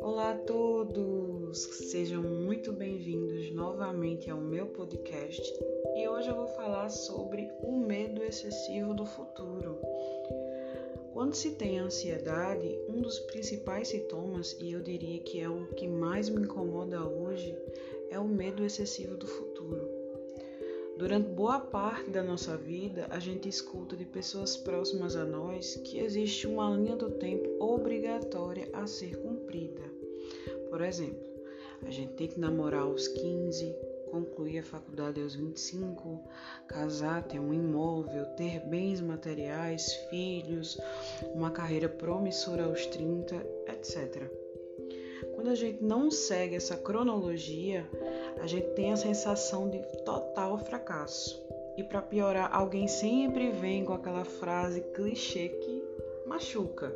Olá a todos, sejam muito bem-vindos novamente ao meu podcast e hoje eu vou falar sobre o medo excessivo do futuro. Quando se tem ansiedade, um dos principais sintomas, e eu diria que é o que mais me incomoda hoje, é o medo excessivo do futuro. Durante boa parte da nossa vida, a gente escuta de pessoas próximas a nós que existe uma linha do tempo obrigatória a ser cumprida. Por exemplo, a gente tem que namorar aos 15, concluir a faculdade aos 25, casar, ter um imóvel, ter bens materiais, filhos, uma carreira promissora aos 30, etc. Quando a gente não segue essa cronologia, a gente tem a sensação de total fracasso. E para piorar, alguém sempre vem com aquela frase clichê que machuca.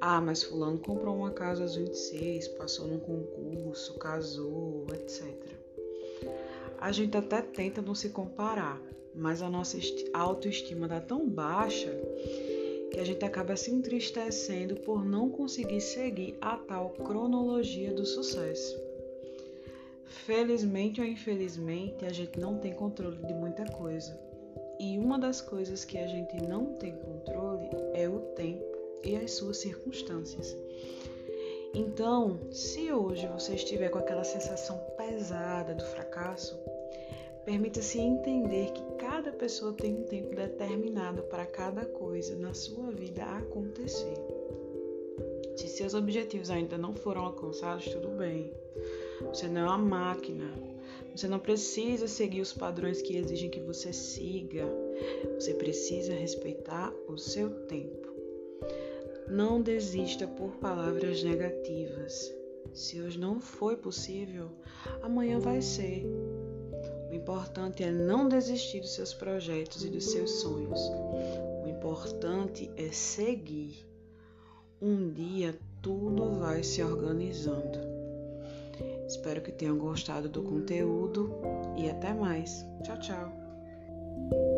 Ah, mas fulano comprou uma casa aos 26, passou num concurso, casou, etc. A gente até tenta não se comparar, mas a nossa autoestima dá tão baixa que a gente acaba se entristecendo por não conseguir seguir a tal cronologia do sucesso. Felizmente ou infelizmente, a gente não tem controle de muita coisa. E uma das coisas que a gente não tem controle é o tempo e as suas circunstâncias. Então, se hoje você estiver com aquela sensação pesada do fracasso, Permita-se entender que cada pessoa tem um tempo determinado para cada coisa na sua vida acontecer. Se seus objetivos ainda não foram alcançados, tudo bem. Você não é uma máquina. Você não precisa seguir os padrões que exigem que você siga. Você precisa respeitar o seu tempo. Não desista por palavras negativas. Se hoje não foi possível, amanhã vai ser. O importante é não desistir dos seus projetos e dos seus sonhos. O importante é seguir. Um dia tudo vai se organizando. Espero que tenham gostado do conteúdo e até mais. Tchau, tchau.